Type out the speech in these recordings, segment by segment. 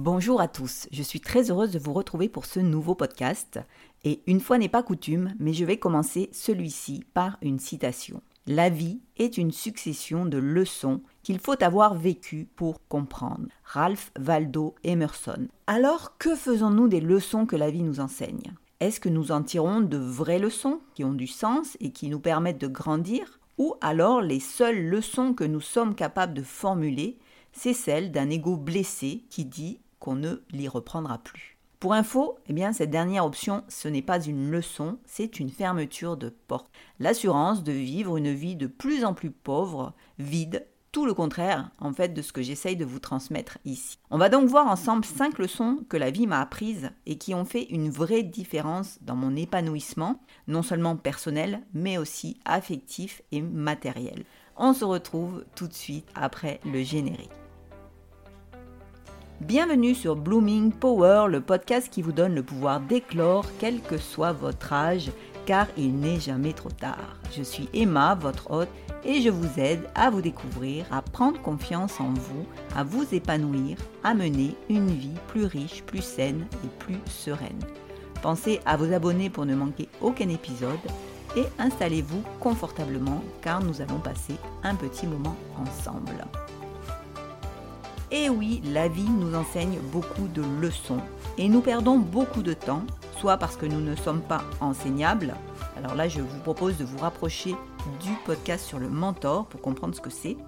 Bonjour à tous, je suis très heureuse de vous retrouver pour ce nouveau podcast. Et une fois n'est pas coutume, mais je vais commencer celui-ci par une citation. La vie est une succession de leçons qu'il faut avoir vécues pour comprendre. Ralph Waldo Emerson. Alors, que faisons-nous des leçons que la vie nous enseigne? Est-ce que nous en tirons de vraies leçons qui ont du sens et qui nous permettent de grandir? Ou alors les seules leçons que nous sommes capables de formuler c'est celle d'un ego blessé qui dit qu'on ne l'y reprendra plus. Pour info, eh bien, cette dernière option, ce n'est pas une leçon, c'est une fermeture de porte. L'assurance de vivre une vie de plus en plus pauvre, vide, tout le contraire, en fait, de ce que j'essaye de vous transmettre ici. On va donc voir ensemble cinq leçons que la vie m'a apprises et qui ont fait une vraie différence dans mon épanouissement, non seulement personnel, mais aussi affectif et matériel. On se retrouve tout de suite après le générique. Bienvenue sur Blooming Power, le podcast qui vous donne le pouvoir d'éclore quel que soit votre âge, car il n'est jamais trop tard. Je suis Emma, votre hôte, et je vous aide à vous découvrir, à prendre confiance en vous, à vous épanouir, à mener une vie plus riche, plus saine et plus sereine. Pensez à vous abonner pour ne manquer aucun épisode et installez-vous confortablement car nous allons passer un petit moment ensemble. Et oui, la vie nous enseigne beaucoup de leçons et nous perdons beaucoup de temps, soit parce que nous ne sommes pas enseignables. Alors là, je vous propose de vous rapprocher du podcast sur le mentor pour comprendre ce que c'est.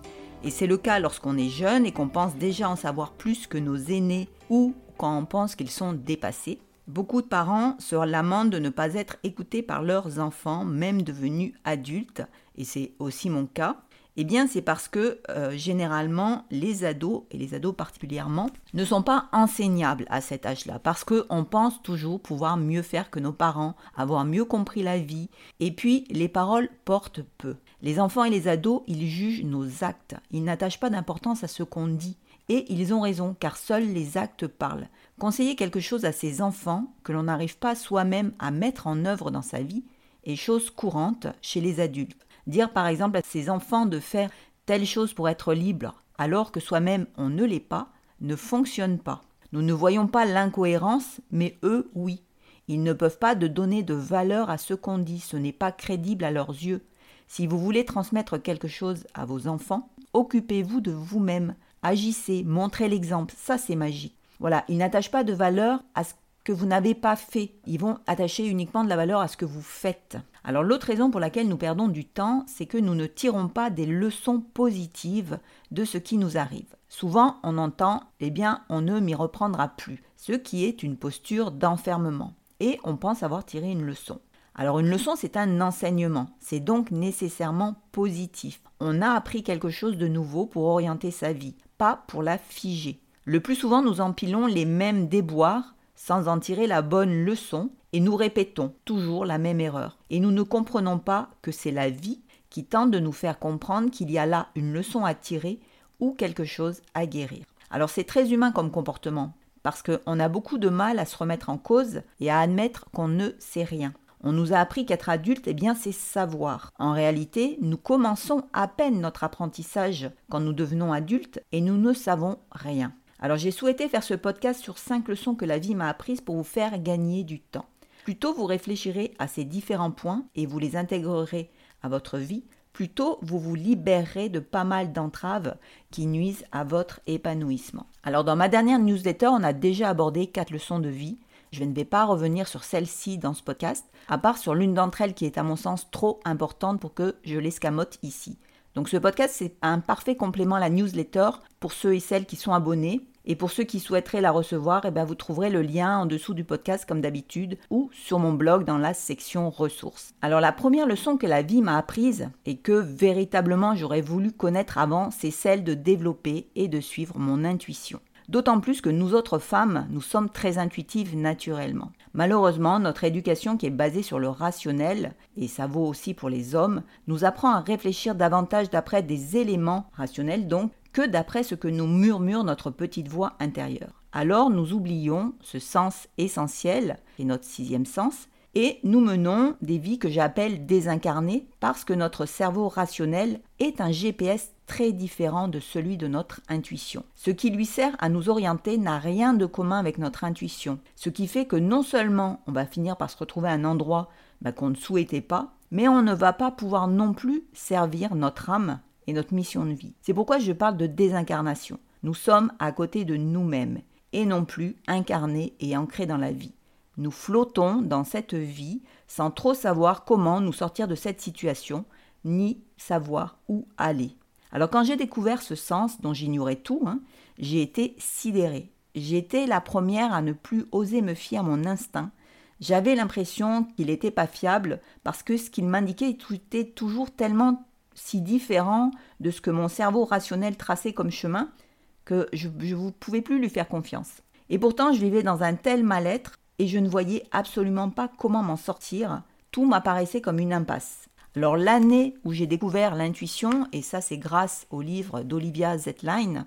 Et c'est le cas lorsqu'on est jeune et qu'on pense déjà en savoir plus que nos aînés ou quand on pense qu'ils sont dépassés. Beaucoup de parents se lamentent de ne pas être écoutés par leurs enfants, même devenus adultes, et c'est aussi mon cas. Eh bien, c'est parce que euh, généralement, les ados, et les ados particulièrement, ne sont pas enseignables à cet âge-là, parce qu'on pense toujours pouvoir mieux faire que nos parents, avoir mieux compris la vie, et puis les paroles portent peu. Les enfants et les ados, ils jugent nos actes, ils n'attachent pas d'importance à ce qu'on dit, et ils ont raison, car seuls les actes parlent. Conseiller quelque chose à ses enfants que l'on n'arrive pas soi-même à mettre en œuvre dans sa vie est chose courante chez les adultes. Dire par exemple à ses enfants de faire telle chose pour être libre alors que soi-même on ne l'est pas ne fonctionne pas. Nous ne voyons pas l'incohérence, mais eux oui. Ils ne peuvent pas de donner de valeur à ce qu'on dit, ce n'est pas crédible à leurs yeux. Si vous voulez transmettre quelque chose à vos enfants, occupez-vous de vous-même, agissez, montrez l'exemple, ça c'est magique. Voilà, ils n'attachent pas de valeur à ce que vous n'avez pas fait. Ils vont attacher uniquement de la valeur à ce que vous faites. Alors l'autre raison pour laquelle nous perdons du temps, c'est que nous ne tirons pas des leçons positives de ce qui nous arrive. Souvent, on entend eh bien, on ne m'y reprendra plus, ce qui est une posture d'enfermement et on pense avoir tiré une leçon. Alors une leçon, c'est un enseignement, c'est donc nécessairement positif. On a appris quelque chose de nouveau pour orienter sa vie, pas pour la figer. Le plus souvent, nous empilons les mêmes déboires sans en tirer la bonne leçon et nous répétons toujours la même erreur. Et nous ne comprenons pas que c'est la vie qui tente de nous faire comprendre qu'il y a là une leçon à tirer ou quelque chose à guérir. Alors c'est très humain comme comportement, parce qu'on a beaucoup de mal à se remettre en cause et à admettre qu'on ne sait rien. On nous a appris qu'être adulte, eh bien, c'est savoir. En réalité, nous commençons à peine notre apprentissage quand nous devenons adultes et nous ne savons rien. Alors j'ai souhaité faire ce podcast sur 5 leçons que la vie m'a apprises pour vous faire gagner du temps. Plutôt vous réfléchirez à ces différents points et vous les intégrerez à votre vie, plutôt vous vous libérerez de pas mal d'entraves qui nuisent à votre épanouissement. Alors dans ma dernière newsletter, on a déjà abordé 4 leçons de vie. Je ne vais pas revenir sur celle-ci dans ce podcast, à part sur l'une d'entre elles qui est à mon sens trop importante pour que je l'escamote ici. Donc ce podcast, c'est un parfait complément à la newsletter pour ceux et celles qui sont abonnés. Et pour ceux qui souhaiteraient la recevoir, eh bien, vous trouverez le lien en dessous du podcast comme d'habitude ou sur mon blog dans la section ressources. Alors la première leçon que la vie m'a apprise et que véritablement j'aurais voulu connaître avant, c'est celle de développer et de suivre mon intuition. D'autant plus que nous autres femmes, nous sommes très intuitives naturellement. Malheureusement, notre éducation qui est basée sur le rationnel, et ça vaut aussi pour les hommes, nous apprend à réfléchir davantage d'après des éléments rationnels donc que d'après ce que nous murmure notre petite voix intérieure. Alors nous oublions ce sens essentiel, et notre sixième sens, et nous menons des vies que j'appelle désincarnées parce que notre cerveau rationnel est un GPS très différent de celui de notre intuition. Ce qui lui sert à nous orienter n'a rien de commun avec notre intuition, ce qui fait que non seulement on va finir par se retrouver à un endroit bah, qu'on ne souhaitait pas, mais on ne va pas pouvoir non plus servir notre âme notre mission de vie. C'est pourquoi je parle de désincarnation. Nous sommes à côté de nous-mêmes et non plus incarnés et ancrés dans la vie. Nous flottons dans cette vie sans trop savoir comment nous sortir de cette situation, ni savoir où aller. Alors quand j'ai découvert ce sens dont j'ignorais tout, hein, j'ai été sidérée. J'étais la première à ne plus oser me fier à mon instinct. J'avais l'impression qu'il n'était pas fiable parce que ce qu'il m'indiquait était toujours tellement si différent de ce que mon cerveau rationnel traçait comme chemin que je ne pouvais plus lui faire confiance. Et pourtant, je vivais dans un tel mal-être et je ne voyais absolument pas comment m'en sortir. Tout m'apparaissait comme une impasse. Alors l'année où j'ai découvert l'intuition, et ça c'est grâce au livre d'Olivia Zetline,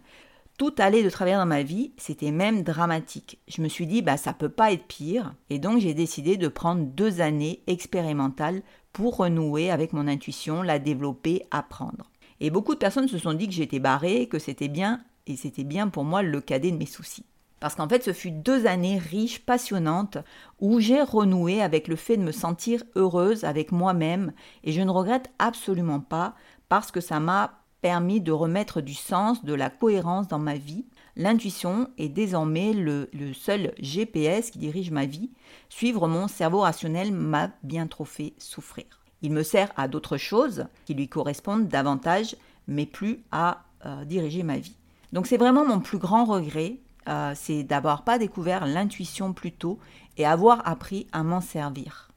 tout allait de travers dans ma vie, c'était même dramatique. Je me suis dit, bah ça peut pas être pire, et donc j'ai décidé de prendre deux années expérimentales pour renouer avec mon intuition, la développer, apprendre. Et beaucoup de personnes se sont dit que j'étais barrée, que c'était bien, et c'était bien pour moi le cadet de mes soucis. Parce qu'en fait, ce fut deux années riches, passionnantes, où j'ai renoué avec le fait de me sentir heureuse avec moi-même, et je ne regrette absolument pas, parce que ça m'a permis de remettre du sens, de la cohérence dans ma vie. L'intuition est désormais le, seul GPS qui dirige ma vie. Suivre mon cerveau rationnel m'a bien trop fait souffrir. Il me sert à d'autres choses qui lui correspondent davantage, mais plus à euh, diriger ma vie. Donc c'est vraiment mon plus grand regret euh, c'est d'avoir pas découvert l'intuition plus tôt et avoir appris à m'en servir.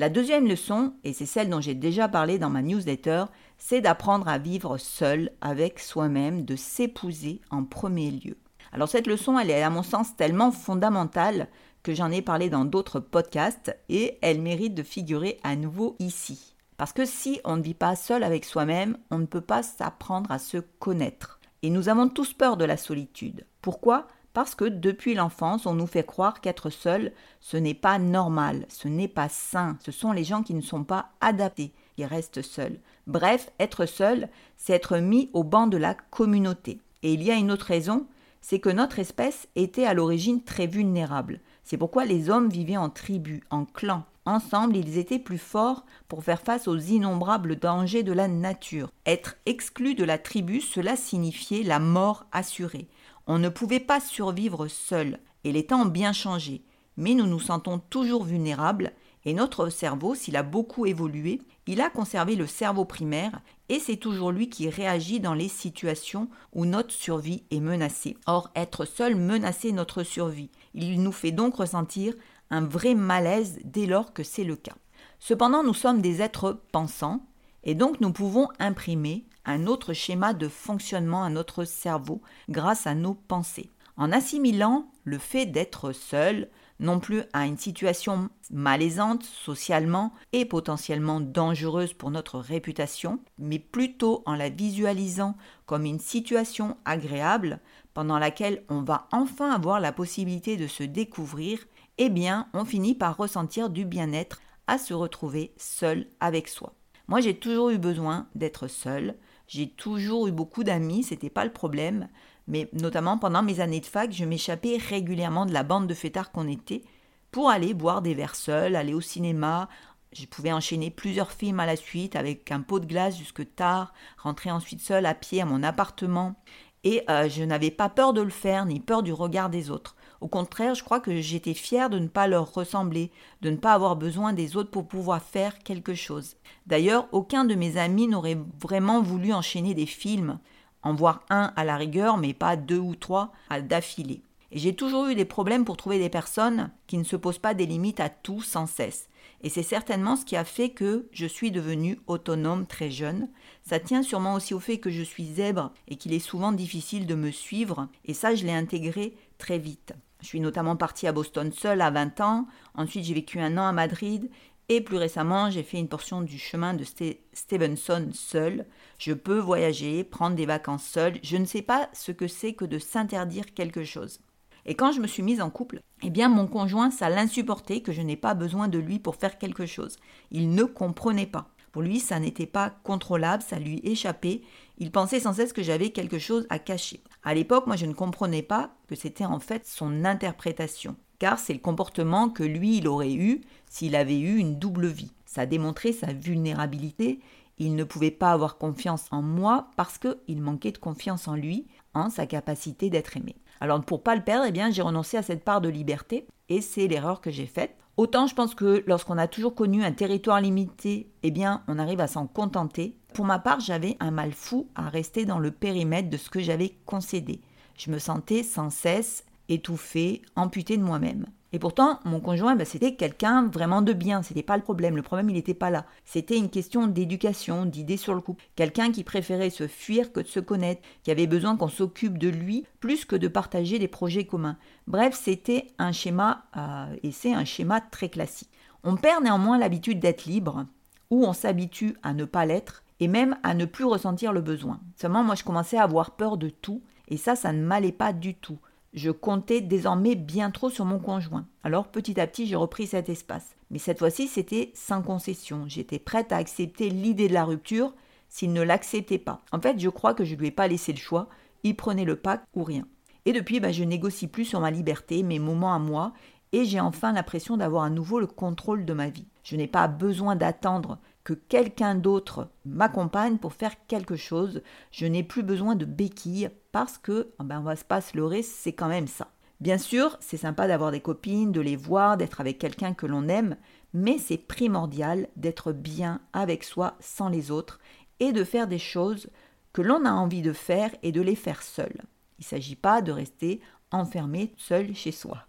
La deuxième leçon, et c'est celle dont j'ai déjà parlé dans ma newsletter, c'est d'apprendre à vivre seul avec soi-même, de s'épouser en premier lieu. Alors cette leçon, elle est à mon sens tellement fondamentale que j'en ai parlé dans d'autres podcasts et elle mérite de figurer à nouveau ici. Parce que si on ne vit pas seul avec soi-même, on ne peut pas s'apprendre à se connaître. Et nous avons tous peur de la solitude. Pourquoi? Parce que depuis l'enfance, on nous fait croire qu'être seul, ce n'est pas normal, ce n'est pas sain, ce sont les gens qui ne sont pas adaptés, qui restent seuls. Bref, être seul, c'est être mis au banc de la communauté. Et il y a une autre raison, c'est que notre espèce était à l'origine très vulnérable. C'est pourquoi les hommes vivaient en tribus, en clans. Ensemble, ils étaient plus forts pour faire face aux innombrables dangers de la nature. Être exclu de la tribu, cela signifiait la mort assurée. On ne pouvait pas survivre seul, et les temps ont bien changé, mais nous nous sentons toujours vulnérables, et notre cerveau, s'il a beaucoup évolué, il a conservé le cerveau primaire, et c'est toujours lui qui réagit dans les situations où notre survie est menacée. Or, être seul menaçait notre survie. Il nous fait donc ressentir un vrai malaise dès lors que c'est le cas. Cependant, nous sommes des êtres pensants, et donc nous pouvons imprimer un autre schéma de fonctionnement à notre cerveau grâce à nos pensées. En assimilant le fait d'être seul, non plus à une situation malaisante socialement et potentiellement dangereuse pour notre réputation, mais plutôt en la visualisant comme une situation agréable pendant laquelle on va enfin avoir la possibilité de se découvrir, eh bien on finit par ressentir du bien-être à se retrouver seul avec soi. Moi j'ai toujours eu besoin d'être seul, j'ai toujours eu beaucoup d'amis, c'était pas le problème, mais notamment pendant mes années de fac, je m'échappais régulièrement de la bande de fêtards qu'on était pour aller boire des verres seuls, aller au cinéma. Je pouvais enchaîner plusieurs films à la suite avec un pot de glace jusque tard, rentrer ensuite seul à pied à mon appartement. Et euh, je n'avais pas peur de le faire, ni peur du regard des autres. Au contraire, je crois que j'étais fière de ne pas leur ressembler, de ne pas avoir besoin des autres pour pouvoir faire quelque chose. D'ailleurs, aucun de mes amis n'aurait vraiment voulu enchaîner des films, en voir un à la rigueur, mais pas deux ou trois à d'affilée. Et j'ai toujours eu des problèmes pour trouver des personnes qui ne se posent pas des limites à tout sans cesse. Et c'est certainement ce qui a fait que je suis devenue autonome très jeune. Ça tient sûrement aussi au fait que je suis zèbre et qu'il est souvent difficile de me suivre. Et ça, je l'ai intégré très vite. Je suis notamment partie à Boston seule à 20 ans, ensuite j'ai vécu un an à Madrid, et plus récemment j'ai fait une portion du chemin de Stevenson seule. Je peux voyager, prendre des vacances seule, je ne sais pas ce que c'est que de s'interdire quelque chose. Et quand je me suis mise en couple, eh bien mon conjoint, ça l'insupportait que je n'ai pas besoin de lui pour faire quelque chose. Il ne comprenait pas. Pour lui, ça n'était pas contrôlable, ça lui échappait. Il pensait sans cesse que j'avais quelque chose à cacher. À l'époque, moi, je ne comprenais pas que c'était en fait son interprétation, car c'est le comportement que lui, il aurait eu s'il avait eu une double vie. Ça démontrait sa vulnérabilité. Il ne pouvait pas avoir confiance en moi parce qu'il manquait de confiance en lui, en sa capacité d'être aimé. Alors pour pas le perdre, eh bien j'ai renoncé à cette part de liberté et c'est l'erreur que j'ai faite. Autant je pense que lorsqu'on a toujours connu un territoire limité, eh bien on arrive à s'en contenter. Pour ma part, j'avais un mal fou à rester dans le périmètre de ce que j'avais concédé. Je me sentais sans cesse étouffée, amputée de moi-même. Et pourtant, mon conjoint, bah, c'était quelqu'un vraiment de bien, c'était pas le problème. Le problème, il n'était pas là. C'était une question d'éducation, d'idées sur le couple. Quelqu'un qui préférait se fuir que de se connaître, qui avait besoin qu'on s'occupe de lui plus que de partager des projets communs. Bref, c'était un schéma, euh, et c'est un schéma très classique. On perd néanmoins l'habitude d'être libre, ou on s'habitue à ne pas l'être, et même à ne plus ressentir le besoin. Seulement, moi, je commençais à avoir peur de tout, et ça, ça ne m'allait pas du tout. Je comptais désormais bien trop sur mon conjoint. Alors petit à petit, j'ai repris cet espace. Mais cette fois-ci, c'était sans concession. J'étais prête à accepter l'idée de la rupture s'il ne l'acceptait pas. En fait, je crois que je ne lui ai pas laissé le choix. Il prenait le pack ou rien. Et depuis, bah, je négocie plus sur ma liberté, mes moments à moi, et j'ai enfin l'impression d'avoir à nouveau le contrôle de ma vie. Je n'ai pas besoin d'attendre que quelqu'un d'autre m'accompagne pour faire quelque chose. Je n'ai plus besoin de béquilles parce que, ah ben on va pas se leurrer, c'est quand même ça. Bien sûr, c'est sympa d'avoir des copines, de les voir, d'être avec quelqu'un que l'on aime, mais c'est primordial d'être bien avec soi sans les autres et de faire des choses que l'on a envie de faire et de les faire seul. Il ne s'agit pas de rester enfermé seul chez soi.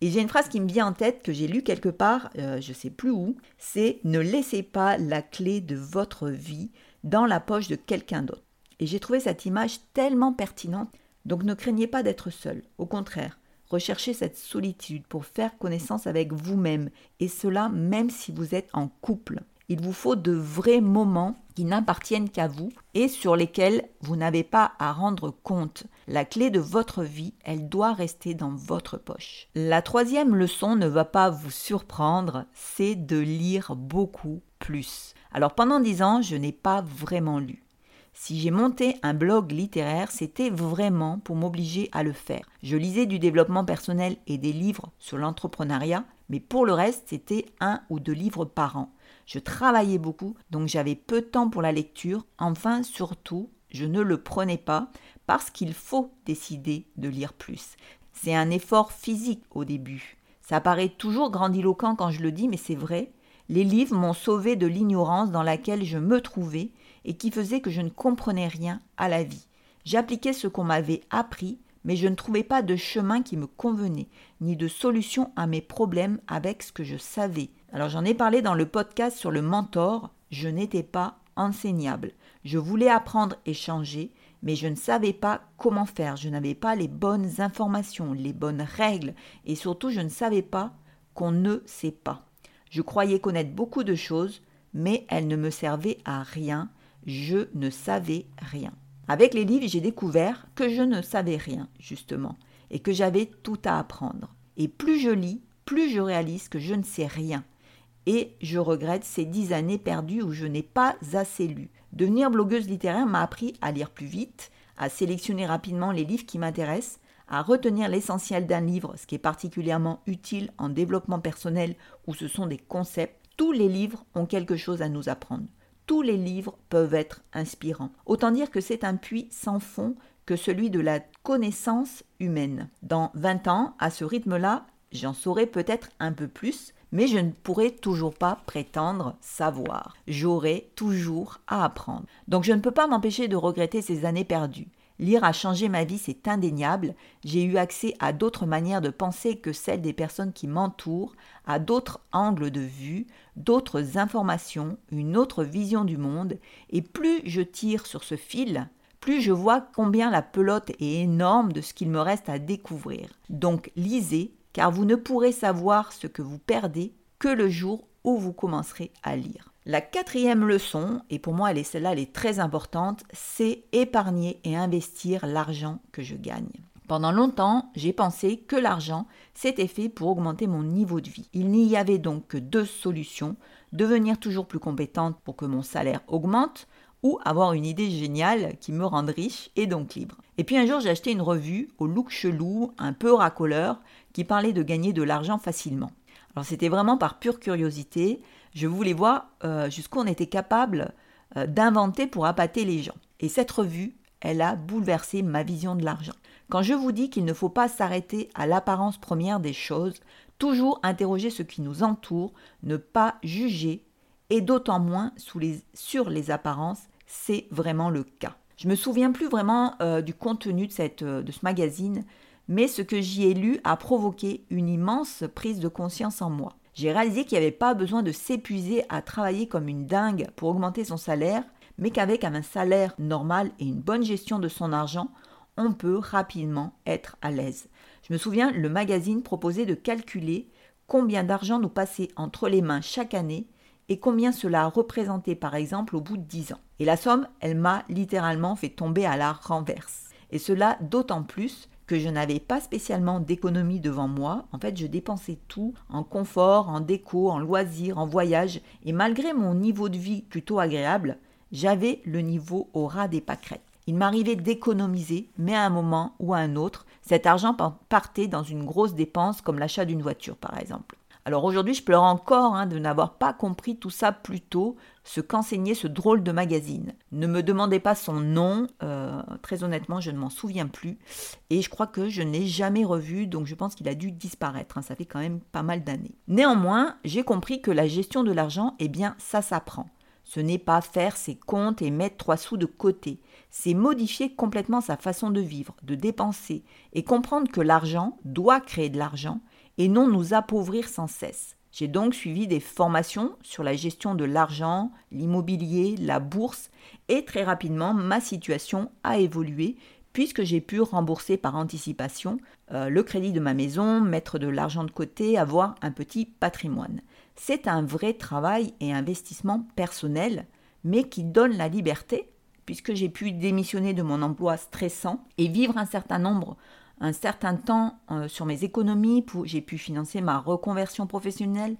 Et j'ai une phrase qui me vient en tête que j'ai lue quelque part, euh, je ne sais plus où, c'est ne laissez pas la clé de votre vie dans la poche de quelqu'un d'autre. Et j'ai trouvé cette image tellement pertinente. Donc ne craignez pas d'être seul. Au contraire, recherchez cette solitude pour faire connaissance avec vous-même. Et cela même si vous êtes en couple. Il vous faut de vrais moments qui n'appartiennent qu'à vous et sur lesquels vous n'avez pas à rendre compte. La clé de votre vie, elle doit rester dans votre poche. La troisième leçon ne va pas vous surprendre, c'est de lire beaucoup plus. Alors pendant dix ans, je n'ai pas vraiment lu. Si j'ai monté un blog littéraire, c'était vraiment pour m'obliger à le faire. Je lisais du développement personnel et des livres sur l'entrepreneuriat, mais pour le reste, c'était un ou deux livres par an. Je travaillais beaucoup, donc j'avais peu de temps pour la lecture. Enfin, surtout, je ne le prenais pas parce qu'il faut décider de lire plus. C'est un effort physique au début. Ça paraît toujours grandiloquent quand je le dis, mais c'est vrai. Les livres m'ont sauvé de l'ignorance dans laquelle je me trouvais et qui faisait que je ne comprenais rien à la vie. J'appliquais ce qu'on m'avait appris, mais je ne trouvais pas de chemin qui me convenait, ni de solution à mes problèmes avec ce que je savais. Alors j'en ai parlé dans le podcast sur le mentor, je n'étais pas enseignable. Je voulais apprendre et changer, mais je ne savais pas comment faire, je n'avais pas les bonnes informations, les bonnes règles, et surtout je ne savais pas qu'on ne sait pas. Je croyais connaître beaucoup de choses, mais elles ne me servaient à rien, je ne savais rien. Avec les livres, j'ai découvert que je ne savais rien, justement, et que j'avais tout à apprendre. Et plus je lis, plus je réalise que je ne sais rien et je regrette ces dix années perdues où je n'ai pas assez lu. Devenir blogueuse littéraire m'a appris à lire plus vite, à sélectionner rapidement les livres qui m'intéressent, à retenir l'essentiel d'un livre, ce qui est particulièrement utile en développement personnel où ce sont des concepts. Tous les livres ont quelque chose à nous apprendre. Tous les livres peuvent être inspirants. Autant dire que c'est un puits sans fond que celui de la connaissance humaine. Dans 20 ans, à ce rythme-là, j'en saurai peut-être un peu plus, mais je ne pourrai toujours pas prétendre savoir. J'aurai toujours à apprendre. Donc je ne peux pas m'empêcher de regretter ces années perdues. Lire a changé ma vie, c'est indéniable. J'ai eu accès à d'autres manières de penser que celles des personnes qui m'entourent, à d'autres angles de vue, d'autres informations, une autre vision du monde, et plus je tire sur ce fil, plus je vois combien la pelote est énorme de ce qu'il me reste à découvrir. Donc lisez, car vous ne pourrez savoir ce que vous perdez que le jour où vous commencerez à lire. La quatrième leçon, et pour moi elle est celle-là, elle est très importante, c'est épargner et investir l'argent que je gagne. Pendant longtemps, j'ai pensé que l'argent s'était fait pour augmenter mon niveau de vie. Il n'y avait donc que deux solutions, devenir toujours plus compétente pour que mon salaire augmente ou avoir une idée géniale qui me rende riche et donc libre. Et puis un jour, j'ai acheté une revue au look chelou, un peu racoleur, qui parlait de gagner de l'argent facilement. Alors c'était vraiment par pure curiosité, je voulais voir euh, jusqu'où on était capable euh, d'inventer pour appâter les gens. Et cette revue, elle a bouleversé ma vision de l'argent. Quand je vous dis qu'il ne faut pas s'arrêter à l'apparence première des choses, toujours interroger ce qui nous entoure, ne pas juger, et d'autant moins sur les apparences, c'est vraiment le cas. Je me souviens plus vraiment euh, du contenu de, cette, euh, de ce magazine, mais ce que j'y ai lu a provoqué une immense prise de conscience en moi. J'ai réalisé qu'il n'y avait pas besoin de s'épuiser à travailler comme une dingue pour augmenter son salaire, mais qu'avec un salaire normal et une bonne gestion de son argent, on peut rapidement être à l'aise. Je me souviens, le magazine proposait de calculer combien d'argent nous passait entre les mains chaque année et combien cela représentait par exemple au bout de 10 ans. Et la somme, elle m'a littéralement fait tomber à la renverse. Et cela d'autant plus que je n'avais pas spécialement d'économie devant moi. En fait, je dépensais tout en confort, en déco, en loisirs, en voyage. Et malgré mon niveau de vie plutôt agréable, j'avais le niveau au ras des pâquerettes. Il m'arrivait d'économiser, mais à un moment ou à un autre, cet argent partait dans une grosse dépense comme l'achat d'une voiture par exemple. Alors aujourd'hui, je pleure encore hein, de n'avoir pas compris tout ça plus tôt, ce qu'enseignait ce drôle de magazine. Ne me demandez pas son nom, euh, très honnêtement, je ne m'en souviens plus. Et je crois que je ne jamais revu, donc je pense qu'il a dû disparaître. Hein, ça fait quand même pas mal d'années. Néanmoins, j'ai compris que la gestion de l'argent, eh bien, ça s'apprend. Ce n'est pas faire ses comptes et mettre trois sous de côté c'est modifier complètement sa façon de vivre, de dépenser, et comprendre que l'argent doit créer de l'argent et non nous appauvrir sans cesse. J'ai donc suivi des formations sur la gestion de l'argent, l'immobilier, la bourse, et très rapidement ma situation a évolué puisque j'ai pu rembourser par anticipation euh, le crédit de ma maison, mettre de l'argent de côté, avoir un petit patrimoine. C'est un vrai travail et investissement personnel, mais qui donne la liberté puisque j'ai pu démissionner de mon emploi stressant et vivre un certain nombre, un certain temps euh, sur mes économies, j'ai pu financer ma reconversion professionnelle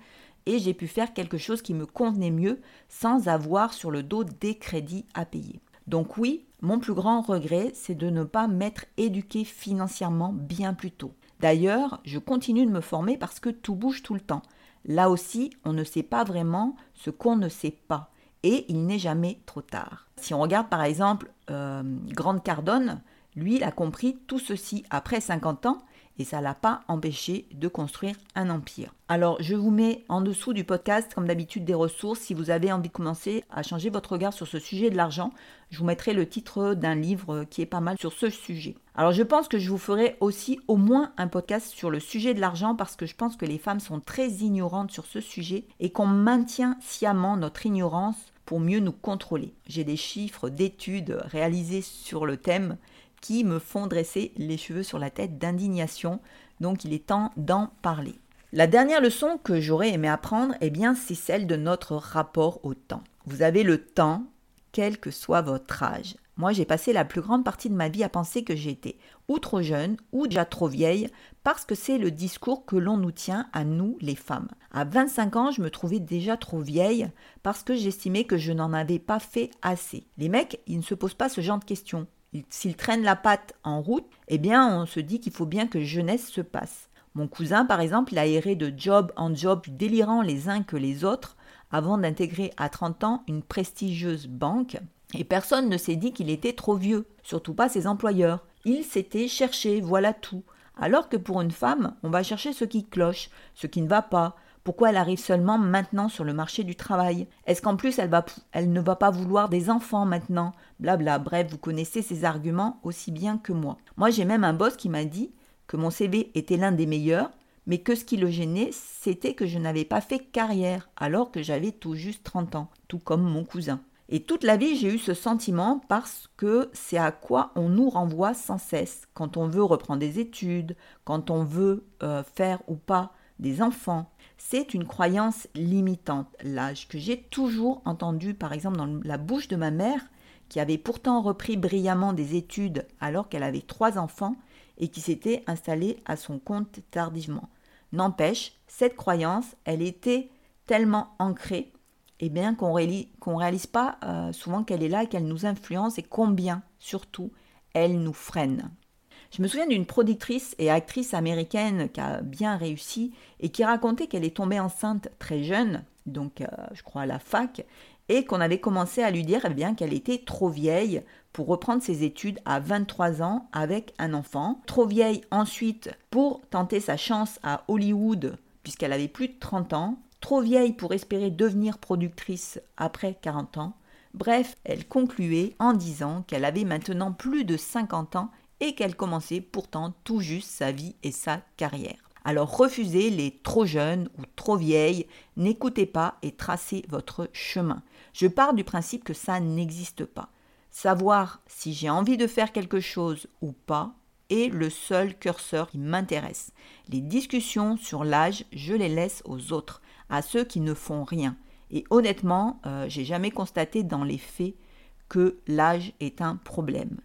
et j'ai pu faire quelque chose qui me convenait mieux sans avoir sur le dos des crédits à payer. Donc oui, mon plus grand regret, c'est de ne pas m'être éduqué financièrement bien plus tôt. D'ailleurs, je continue de me former parce que tout bouge tout le temps. Là aussi, on ne sait pas vraiment ce qu'on ne sait pas et il n'est jamais trop tard. Si on regarde par exemple euh, Grande Cardone, lui, il a compris tout ceci après 50 ans et ça l'a pas empêché de construire un empire. Alors, je vous mets en dessous du podcast, comme d'habitude, des ressources. Si vous avez envie de commencer à changer votre regard sur ce sujet de l'argent, je vous mettrai le titre d'un livre qui est pas mal sur ce sujet. Alors, je pense que je vous ferai aussi au moins un podcast sur le sujet de l'argent parce que je pense que les femmes sont très ignorantes sur ce sujet et qu'on maintient sciemment notre ignorance pour mieux nous contrôler. J'ai des chiffres d'études réalisées sur le thème qui me font dresser les cheveux sur la tête d'indignation, donc il est temps d'en parler. La dernière leçon que j'aurais aimé apprendre, eh bien, c'est celle de notre rapport au temps. Vous avez le temps, quel que soit votre âge. Moi, j'ai passé la plus grande partie de ma vie à penser que j'étais ou trop jeune ou déjà trop vieille, parce que c'est le discours que l'on nous tient à nous, les femmes. À 25 ans, je me trouvais déjà trop vieille parce que j'estimais que je n'en avais pas fait assez. Les mecs, ils ne se posent pas ce genre de questions. S'ils traînent la patte en route, eh bien, on se dit qu'il faut bien que jeunesse se passe. Mon cousin, par exemple, il a erré de job en job délirant les uns que les autres avant d'intégrer à 30 ans une prestigieuse banque. Et personne ne s'est dit qu'il était trop vieux, surtout pas ses employeurs. Il s'était cherché, voilà tout. Alors que pour une femme, on va chercher ce qui cloche, ce qui ne va pas, pourquoi elle arrive seulement maintenant sur le marché du travail? Est-ce qu'en plus elle, ne va pas vouloir des enfants maintenant? Blabla, bref, vous connaissez ces arguments aussi bien que moi. Moi j'ai même un boss qui m'a dit que mon CV était l'un des meilleurs, mais que ce qui le gênait, c'était que je n'avais pas fait carrière alors que j'avais tout juste 30 ans, tout comme mon cousin. Et toute la vie, j'ai eu ce sentiment parce que c'est à quoi on nous renvoie sans cesse quand on veut reprendre des études, quand on veut euh, faire ou pas des enfants, c'est une croyance limitante. L'âge que j'ai toujours entendu, par exemple, dans la bouche de ma mère, qui avait pourtant repris brillamment des études alors qu'elle avait trois enfants et qui s'était installé à son compte tardivement. N'empêche, cette croyance, elle était tellement ancrée eh bien qu'on ne réalise pas euh, souvent qu'elle est là, qu'elle nous influence et combien, surtout, elle nous freine. Je me souviens d'une productrice et actrice américaine qui a bien réussi et qui racontait qu'elle est tombée enceinte très jeune, donc euh, je crois à la fac, et qu'on avait commencé à lui dire eh bien qu'elle était trop vieille pour reprendre ses études à 23 ans avec un enfant, trop vieille ensuite pour tenter sa chance à Hollywood puisqu'elle avait plus de 30 ans, trop vieille pour espérer devenir productrice après 40 ans. Bref, elle concluait en disant qu'elle avait maintenant plus de 50 ans et qu'elle commençait pourtant tout juste sa vie et sa carrière. Alors refusez les trop jeunes ou trop vieilles, n'écoutez pas et tracez votre chemin. Je pars du principe que ça n'existe pas. Savoir si j'ai envie de faire quelque chose ou pas est le seul curseur qui m'intéresse. Les discussions sur l'âge, je les laisse aux autres à ceux qui ne font rien. Et honnêtement, euh, j'ai jamais constaté dans les faits que l'âge est un problème.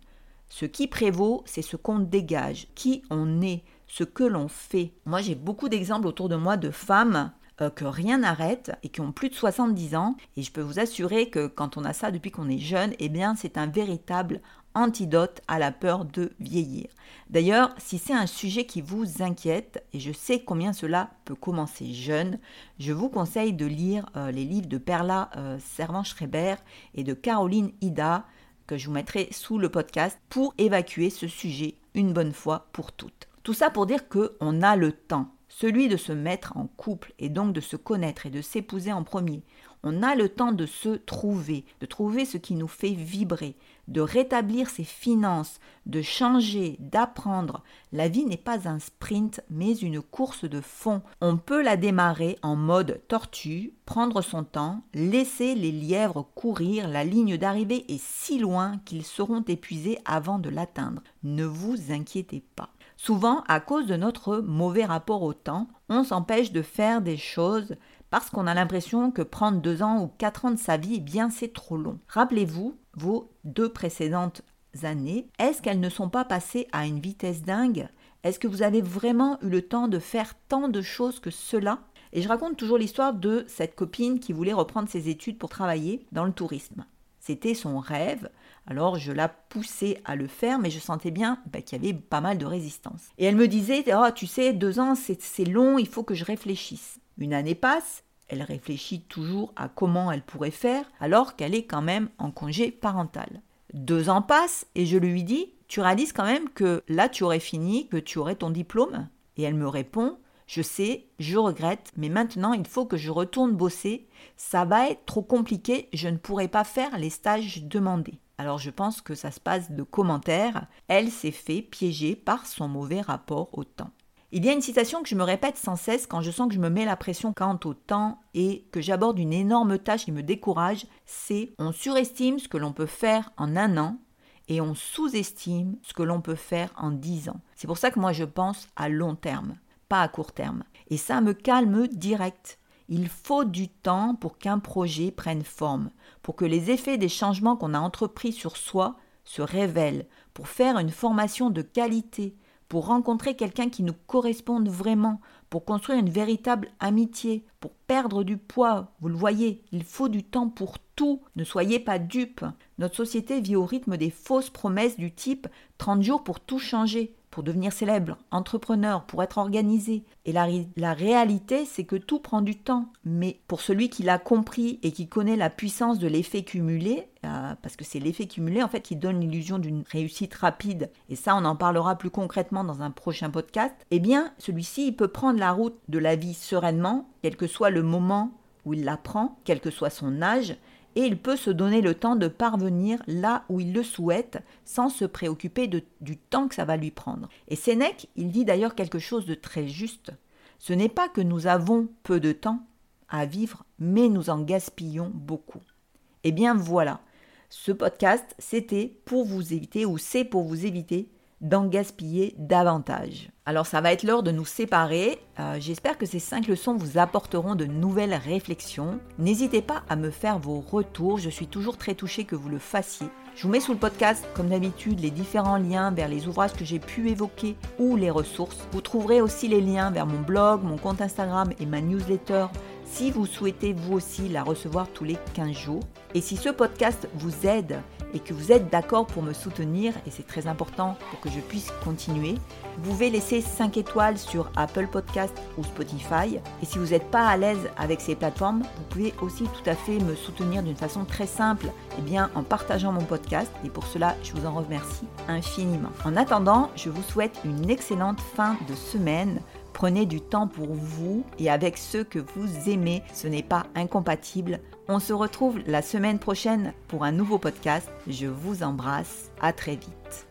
Ce qui prévaut, c'est ce qu'on dégage, qui on est, ce que l'on fait. Moi, j'ai beaucoup d'exemples autour de moi de femmes euh, que rien n'arrête et qui ont plus de 70 ans. Et je peux vous assurer que quand on a ça depuis qu'on est jeune, eh bien, c'est un véritable antidote à la peur de vieillir. D'ailleurs, si c'est un sujet qui vous inquiète, et je sais combien cela peut commencer jeune, je vous conseille de lire euh, les livres de Perla euh, Servan-Schreiber et de Caroline Ida, que je vous mettrai sous le podcast, pour évacuer ce sujet une bonne fois pour toutes. Tout ça pour dire qu'on a le temps, celui de se mettre en couple et donc de se connaître et de s'épouser en premier. On a le temps de se trouver, de trouver ce qui nous fait vibrer, de rétablir ses finances, de changer, d'apprendre. La vie n'est pas un sprint, mais une course de fond. On peut la démarrer en mode tortue, prendre son temps, laisser les lièvres courir. La ligne d'arrivée est si loin qu'ils seront épuisés avant de l'atteindre. Ne vous inquiétez pas. Souvent, à cause de notre mauvais rapport au temps, on s'empêche de faire des choses parce qu'on a l'impression que prendre deux ans ou quatre ans de sa vie, eh bien c'est trop long. Rappelez-vous vos deux précédentes années, est-ce qu'elles ne sont pas passées à une vitesse dingue? Est-ce que vous avez vraiment eu le temps de faire tant de choses que cela? Et je raconte toujours l'histoire de cette copine qui voulait reprendre ses études pour travailler dans le tourisme. C'était son rêve, alors je la poussais à le faire, mais je sentais bien bah, qu'il y avait pas mal de résistance. Et elle me disait, oh, tu sais, deux ans, c'est long, il faut que je réfléchisse. Une année passe, elle réfléchit toujours à comment elle pourrait faire alors qu'elle est quand même en congé parental. Deux ans passent et je lui dis Tu réalises quand même que là tu aurais fini, que tu aurais ton diplôme? Et elle me répond Je sais, je regrette, mais maintenant il faut que je retourne bosser. Ça va être trop compliqué, je ne pourrai pas faire les stages demandés. Alors je pense que ça se passe de commentaires. Elle s'est fait piéger par son mauvais rapport au temps. Il y a une citation que je me répète sans cesse quand je sens que je me mets la pression quant au temps et que j'aborde une énorme tâche qui me décourage, c'est on surestime ce que l'on peut faire en un an et on sous-estime ce que l'on peut faire en dix ans. C'est pour ça que moi je pense à long terme, pas à court terme. Et ça me calme direct. Il faut du temps pour qu'un projet prenne forme, pour que les effets des changements qu'on a entrepris sur soi se révèlent, pour faire une formation de qualité, pour rencontrer quelqu'un qui nous corresponde vraiment, pour construire une véritable amitié, pour perdre du poids. Vous le voyez, il faut du temps pour tout. Ne soyez pas dupes. Notre société vit au rythme des fausses promesses du type 30 jours pour tout changer pour devenir célèbre, entrepreneur, pour être organisé. Et la, la réalité, c'est que tout prend du temps. Mais pour celui qui l'a compris et qui connaît la puissance de l'effet cumulé, euh, parce que c'est l'effet cumulé en fait qui donne l'illusion d'une réussite rapide, et ça on en parlera plus concrètement dans un prochain podcast, eh bien celui-ci il peut prendre la route de la vie sereinement, quel que soit le moment où il la prend, quel que soit son âge, et il peut se donner le temps de parvenir là où il le souhaite sans se préoccuper du temps que ça va lui prendre. Et Sénèque, il dit d'ailleurs quelque chose de très juste. Ce n'est pas que nous avons peu de temps à vivre, mais nous en gaspillons beaucoup. Eh bien voilà, ce podcast, c'était pour vous éviter, ou c'est pour vous éviter d'en gaspiller davantage. Alors ça va être l'heure de nous séparer. Euh, j'espère que ces cinq leçons vous apporteront de nouvelles réflexions. N'hésitez pas à me faire vos retours, je suis toujours très touchée que vous le fassiez. Je vous mets sous le podcast, comme d'habitude, les différents liens vers les ouvrages que j'ai pu évoquer ou les ressources. Vous trouverez aussi les liens vers mon blog, mon compte Instagram et ma newsletter si vous souhaitez vous aussi la recevoir tous les 15 jours. Et si ce podcast vous aide et que vous êtes d'accord pour me soutenir, et c'est très important pour que je puisse continuer, vous pouvez laisser 5 étoiles sur Apple Podcast ou Spotify. Et si vous n'êtes pas à l'aise avec ces plateformes, vous pouvez aussi tout à fait me soutenir d'une façon très simple, eh bien en partageant mon podcast. Et pour cela, je vous en remercie infiniment. En attendant, je vous souhaite une excellente fin de semaine. Prenez du temps pour vous et avec ceux que vous aimez, ce n'est pas incompatible. On se retrouve la semaine prochaine pour un nouveau podcast. Je vous embrasse. À très vite.